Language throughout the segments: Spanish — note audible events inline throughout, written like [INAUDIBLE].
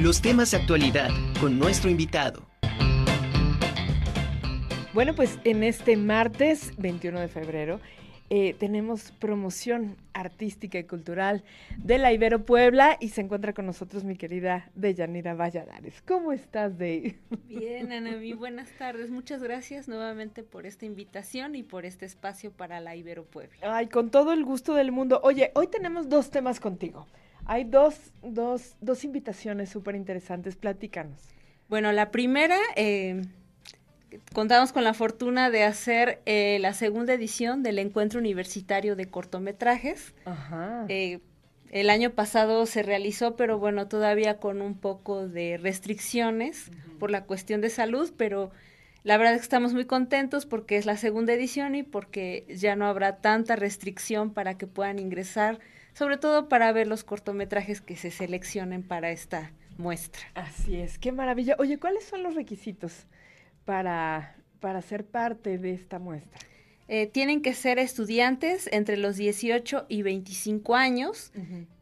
Los temas de actualidad con nuestro invitado. Bueno, pues en este martes 21 de febrero eh, tenemos promoción artística y cultural de la Ibero Puebla y se encuentra con nosotros mi querida Deyanira Valladares. ¿Cómo estás, Dey? Bien, Anami, buenas tardes. Muchas gracias nuevamente por esta invitación y por este espacio para la Ibero Puebla. Ay, con todo el gusto del mundo. Oye, hoy tenemos dos temas contigo. Hay dos, dos, dos invitaciones súper interesantes. Platícanos. Bueno, la primera... Eh, contamos con la fortuna de hacer eh, la segunda edición del Encuentro Universitario de Cortometrajes. Eh, el año pasado se realizó, pero bueno, todavía con un poco de restricciones por la cuestión de salud, pero la verdad es que estamos muy contentos porque es la segunda edición y porque ya no habrá tanta restricción para que puedan ingresar, sobre todo para ver los cortometrajes que se seleccionen para esta muestra. Así es, qué maravilla. Oye, ¿cuáles son los requisitos? para, para ser parte de esta muestra? Eh, tienen que ser estudiantes entre los 18 y 25 años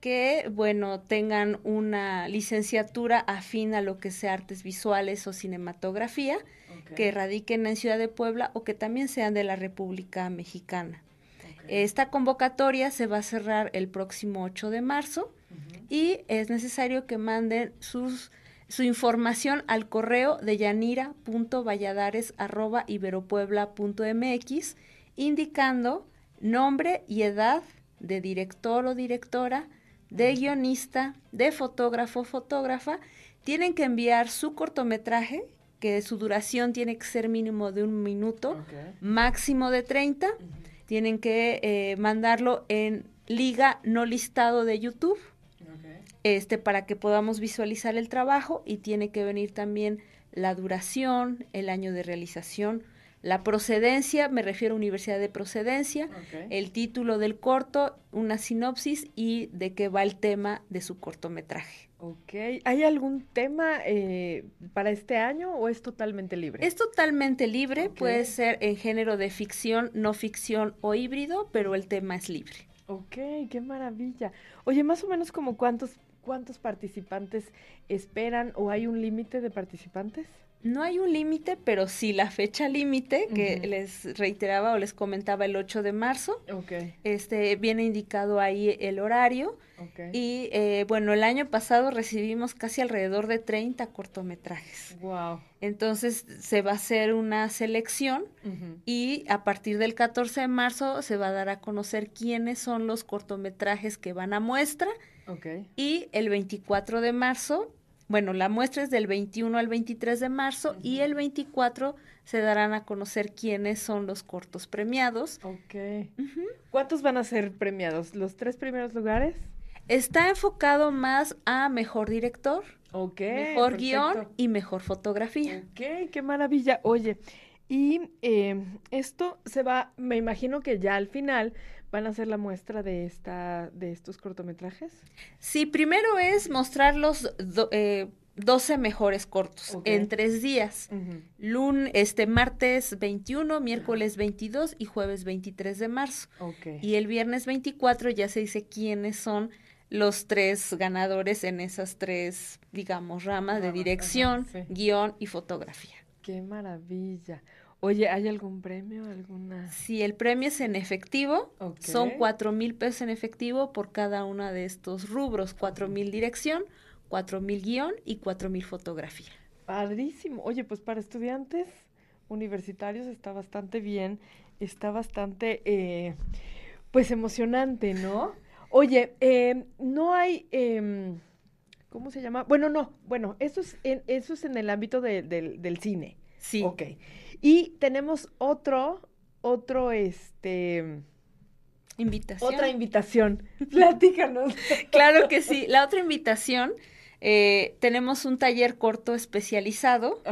que, bueno, tengan una licenciatura afín a lo que sea artes visuales o cinematografía, que radiquen en Ciudad de Puebla o que también sean de la República Mexicana. Esta convocatoria se va a cerrar el próximo 8 de marzo y es necesario que manden sus su información al correo de yanira.valladares.iberopuebla.mx indicando nombre y edad de director o directora, de guionista, de fotógrafo o fotógrafa. Tienen que enviar su cortometraje, que su duración tiene que ser mínimo de un minuto, máximo de 30. Tienen que eh, mandarlo en liga no listado de YouTube este, para que podamos visualizar el trabajo y tiene que venir también la duración, el año de realización, la procedencia, me refiero a universidad de procedencia, el título del corto, una sinopsis y de qué va el tema de su cortometraje. Ok, ¿hay algún tema eh, para este año o es totalmente libre? Es totalmente libre, puede ser en género de ficción, no ficción o híbrido, pero el tema es libre. Ok, qué maravilla. Oye, más o menos como cuántos cuántos participantes esperan o hay un límite de participantes? No hay un límite, pero sí la fecha límite que les reiteraba o les comentaba el 8 de marzo. Okay. Este viene indicado ahí el horario. Okay. Y eh, bueno, el año pasado recibimos casi alrededor de 30 cortometrajes. Wow. Entonces se va a hacer una selección y a partir del 14 de marzo se va a dar a conocer quiénes son los cortometrajes que van a muestra y el 24 de marzo, bueno, la muestra es del 21 al 23 de marzo y el 24 se darán a conocer quiénes son los cortos premiados. Ok. ¿Cuántos van a ser premiados? ¿Los tres primeros lugares? Está enfocado más a mejor director, mejor guion y mejor fotografía. Ok, qué maravilla. Oye, y eh, esto se va, me imagino que ya al final van a hacer la muestra de esta, de estos cortometrajes. Sí, primero es mostrar los 12 eh, mejores cortos en tres días. este martes 21, miércoles 22 y jueves 23 de marzo. Y el viernes 24 ya se dice quiénes son los tres ganadores en esas tres, digamos, ramas de dirección, guion y fotografía. Qué maravilla. Oye, ¿hay algún premio? alguna? Sí, el premio es en efectivo. Son cuatro mil pesos en efectivo por cada una de estos rubros. Cuatro mil dirección, cuatro mil guion y cuatro mil fotografía. Padrísimo. Oye, pues para estudiantes universitarios está bastante bien. Está bastante, eh, pues emocionante, ¿no? Oye, eh, no hay... Em, ¿Cómo se llama? Bueno, no, bueno, eso es en, eso es en el ámbito del, del cine. Sí. Ok. Y tenemos otro, otro, este... Invitación. Otra invitación. [LAUGHS] Platícanos. [LAUGHS] claro que sí. La otra invitación, eh, tenemos un taller corto especializado,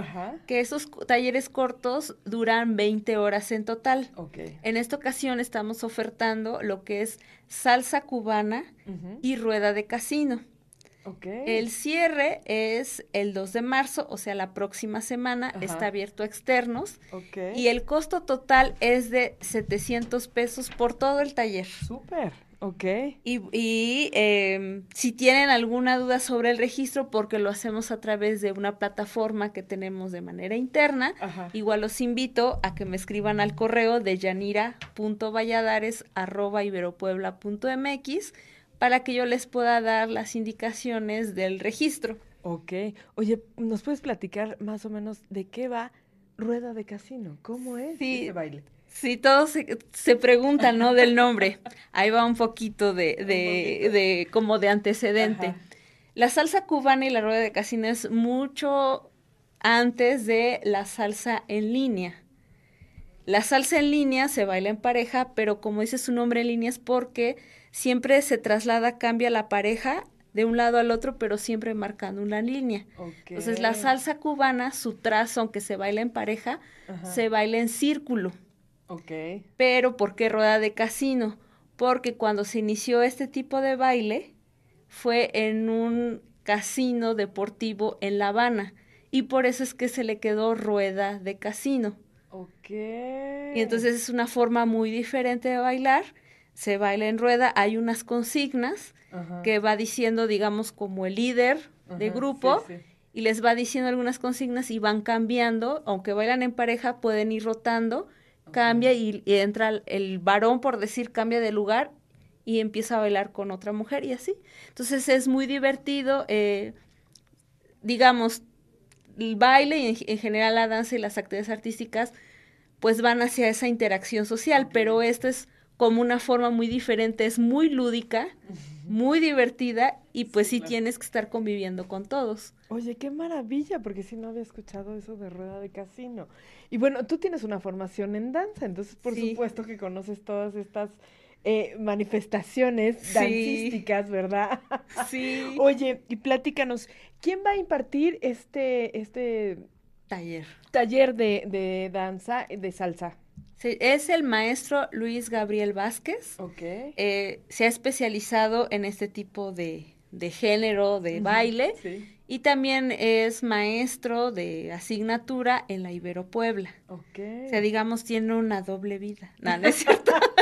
que esos talleres cortos duran 20 horas en total. Okay. En esta ocasión estamos ofertando lo que es salsa cubana y rueda de casino. El cierre es el 2 de marzo, o sea, la próxima semana está abierto a externos. Y el costo total es de 700 pesos por todo el taller. Súper. Ok. Y, y, em, si tienen alguna duda sobre el registro, porque lo hacemos a través de una plataforma que tenemos de manera interna, Ajá. igual los invito a que me escriban al correo de yanira.valladares.iberopuebla.mx para que yo les pueda dar las indicaciones del registro. Ok. Oye, ¿nos puedes platicar más o menos de qué va Rueda de Casino? ¿Cómo es Sí. ese baile? Sí, todos se, se preguntan, ¿no? Del nombre. Ahí va un poquito de, de, de como de antecedente. Ajá. La salsa cubana y la rueda de casino es mucho antes de la salsa en línea. La salsa en línea se baila en pareja, pero como dice su nombre en línea es porque siempre se traslada, cambia la pareja de un lado al otro, pero siempre marcando una línea. Entonces la salsa cubana, su trazo, aunque se baila en pareja, Ajá. se baila en círculo. Ok. Pero ¿por qué rueda de casino? Porque cuando se inició este tipo de baile fue en un casino deportivo en La Habana y por eso es que se le quedó rueda de casino. Ok. Y entonces es una forma muy diferente de bailar. Se baila en rueda, hay unas consignas Ajá. que va diciendo, digamos, como el líder de grupo sí, sí. y les va diciendo algunas consignas y van cambiando, aunque bailan en pareja, pueden ir rotando, cambia y, y entra el, el varón, por decir, cambia de lugar y empieza a bailar con otra mujer y así. Entonces es muy divertido, eh, digamos, el baile y en, en general la danza y las actividades artísticas pues van hacia esa interacción social, pero esto es como una forma muy diferente, es muy lúdica, muy divertida y pues sí claro. tienes que estar conviviendo con todos. Oye, qué maravilla, porque si no había escuchado eso de rueda de casino. Y bueno, tú tienes una formación en danza, entonces por Sí. supuesto que conoces todas estas eh, manifestaciones Sí. dancísticas, ¿verdad? [LAUGHS] Sí. Oye, y platícanos, ¿quién va a impartir este, este Taller. taller de, de danza, de salsa? Sí, es el maestro Luis Gabriel Vázquez. Ok. Eh, se ha especializado en este tipo de, de género de baile Sí. y también es maestro de asignatura en la Ibero Puebla. Ok. O sea, digamos, tiene una doble vida. No, no es cierto. [LAUGHS]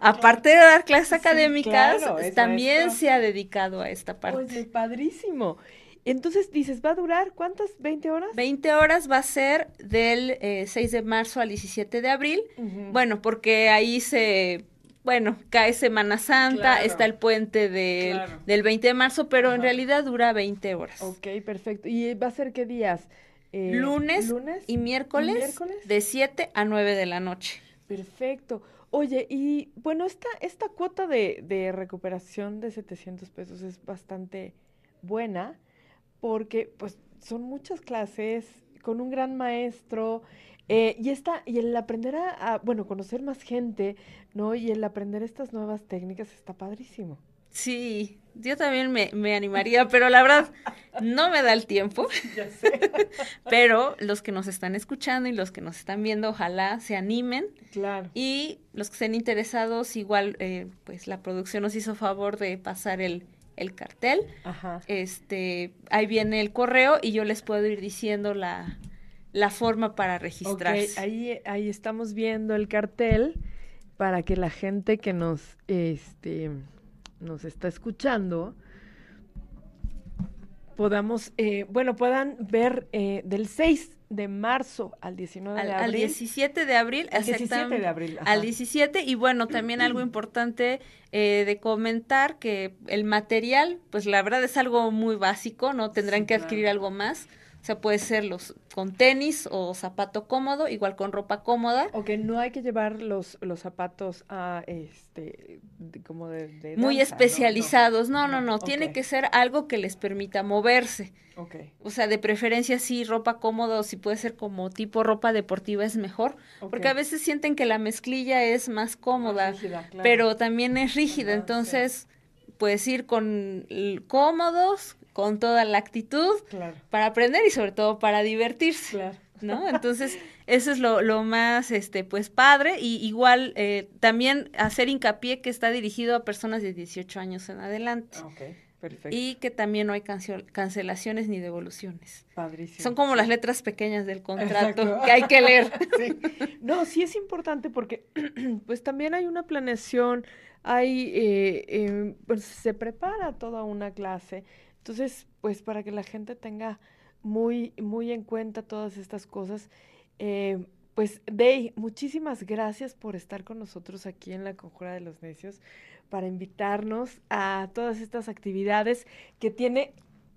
Aparte de dar clases Sí, académicas, claro, también se ha dedicado a esta parte. Oye, padrísimo. Entonces dices, ¿va a durar cuántas? ¿20 horas? 20 horas va a ser del eh, 6 de marzo al 17 de abril. Bueno, porque ahí se, bueno, cae Semana Santa, Claro. está el puente del, Claro. del 20 de marzo, pero en realidad dura 20 horas. Ok, perfecto. ¿Y va a ser qué días? Eh, Lunes, lunes y miércoles, miércoles? de 7 a 9 de la noche. Perfecto. Oye, y bueno, esta, esta cuota de, de recuperación de 700 pesos es bastante buena porque pues son muchas clases con un gran maestro eh, y esta, y el aprender a, a, bueno, conocer más gente, ¿no? Y el aprender estas nuevas técnicas está padrísimo. Sí, yo también me, me animaría, pero la verdad no me da el tiempo. [LAUGHS] Ya sé. [LAUGHS] Pero los que nos están escuchando y los que nos están viendo, ojalá se animen. Claro. Y los que estén interesados, igual, eh, pues la producción nos hizo favor de pasar el, el cartel. Ajá. Este, ahí viene el correo y yo les puedo ir diciendo la, la forma para registrarse. ahí, ahí estamos viendo el cartel para que la gente que nos, este, nos está escuchando podamos, eh, bueno, puedan ver eh, del 6 de marzo al 19 al, de al abril. 17 de abril, Al 17 exactamente. de abril. ajá. Al 17 y bueno, también algo [CLEARS THROAT] importante eh, de comentar que el material, pues la verdad es algo muy básico, ¿no? Tendrán Sí, que claro. adquirir algo más. O sea, puede ser los con tenis o zapato cómodo, igual con ropa cómoda. Ok, no hay que llevar los, los zapatos a, este, de- como de, de Muy especializados. No, no, no. Tiene que ser algo que les permita moverse. No. Ok, O sea, de preferencia sí, ropa cómoda o si puede ser como tipo ropa deportiva es mejor. Porque a veces sienten que la mezclilla es más cómoda. Más rígida, claro. pero también es rígida, entonces puedes ir con cómodos, con toda la actitud Claro, para aprender y sobre todo para divertirse, claro. ¿no? Entonces, [LAUGHS] eso es lo, lo más, este, pues padre y igual eh, también hacer hincapié que está dirigido a personas de 18 años en adelante. Perfecto. Y que también no hay cancelaciones ni devoluciones. Padrísimo. Son como las letras pequeñas del contrato que hay que leer. [LAUGHS] Sí. No, sí es importante porque [CLEARS THROAT] pues también hay una planeación, hay, eh, eh, pues se prepara toda una clase. Entonces, pues para que la gente tenga muy, muy en cuenta todas estas cosas, eh, pues Day, muchísimas gracias por estar con nosotros aquí en la Conjura de los Necios para invitarnos a todas estas actividades que tiene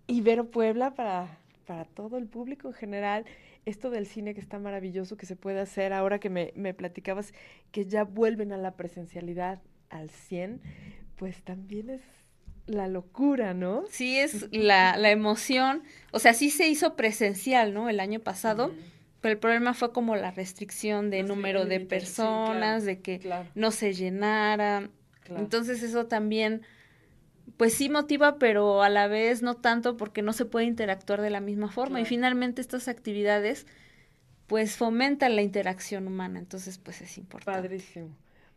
Ibero Puebla para, para todo el público en general. Esto del cine que está maravilloso que se puede hacer ahora que me, me platicabas que ya vuelven a la presencialidad al 100, pues también es la locura, ¿no? Sí, es la, la emoción. O sea, sí se hizo presencial, ¿no? El año pasado. Pero el problema fue como la restricción de número de personas, de que no se llenara. Entonces eso también, pues sí motiva, pero a la vez no tanto porque no se puede interactuar de la misma forma. Y finalmente estas actividades, pues fomentan la interacción humana. Entonces, pues es importante. Padrísimo.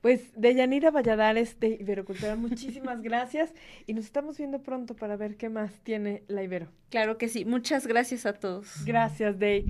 Pues Deyanira Valladares de Iberocultura, muchísimas gracias y nos estamos viendo pronto para ver qué más tiene la Ibero. Claro que sí, muchas gracias a todos. Gracias, Dey.